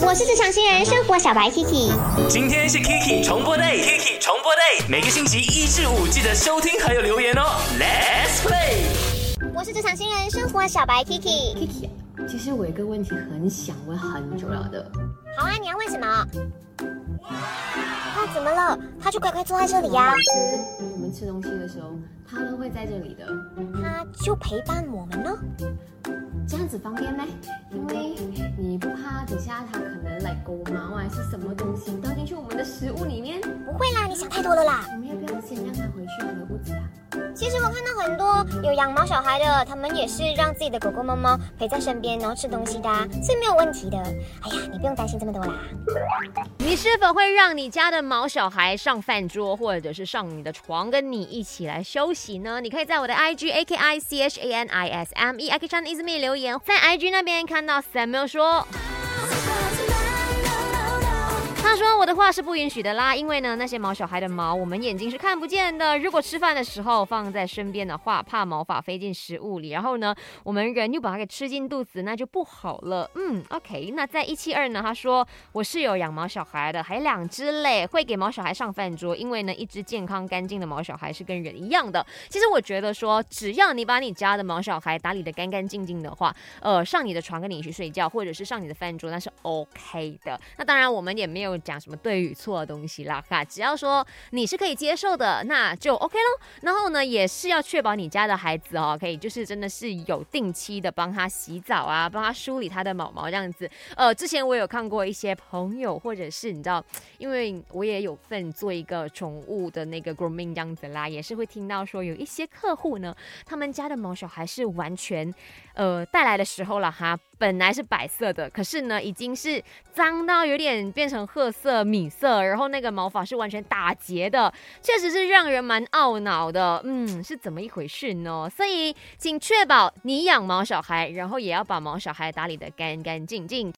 我是职场新人生活小白 Kiki，今天是 Kiki 重播 day，Kiki 重播 day，每个星期一至五记得收听还有留言哦。Let's play。我是职场新人生活小白 Kiki。Kiki，其实我有一个问题很想问很久了的。好啊，你要问什么？啊，怎么了？他就乖乖坐在这里呀、吃我们吃东西的时候，他都会在这里的，他就陪伴我们呢。这样子方便吗？因为你不怕等下他可能来狗毛还是什么东西倒进去我们的食物里面？不会啦，你想太多了啦。我们要不要先让它回去他的屋子啊？其实我看到很多有养毛小孩的，他们也是让自己的狗狗、猫猫陪在身边，然后吃东西的、啊，所以没有问题的。哎呀，你不用担心这么多啦。你是否会让你家的毛小孩上饭桌，或者是上你的床，跟你一起来休息呢？你可以在我的 IG A K I C H A N I S M E I K Chan Is Me 留言，在 IG 那边看到 Samuel 说。说：“我的话是不允许的啦，因为呢，那些毛小孩的毛我们眼睛是看不见的。如果吃饭的时候放在身边的话，怕毛发飞进食物里，然后呢，我们人又把它给吃进肚子，那就不好了。嗯，OK。那在一七二呢，他说我是有养毛小孩的，还有两只嘞，会给毛小孩上饭桌，因为呢，一只健康干净的毛小孩是跟人一样的。其实我觉得说，只要你把你家的毛小孩打理的干干净净的话，呃，上你的床跟你一起睡觉，或者是上你的饭桌，那是 OK 的。那当然，我们也没有讲什么对与错的东西啦，哈，只要说你是可以接受的，那就 OK 咯。然后呢，也是要确保你家的孩子哦，可以就是真的是有定期的帮他洗澡啊，帮他梳理他的毛毛这样子。呃，之前我有看过一些朋友，或者是你知道，因为我也有份做一个宠物的那个 grooming 这样子啦，也是会听到说有一些客户呢，他们家的毛小孩是完全，呃，带来的时候了哈，本来是白色的，可是呢，已经是脏到有点变成褐色、米色，然后那个毛发是完全打结的，确实是让人蛮懊恼的。嗯，是怎么一回事呢？所以，请确保你养毛小孩，然后也要把毛小孩打理得干干净净。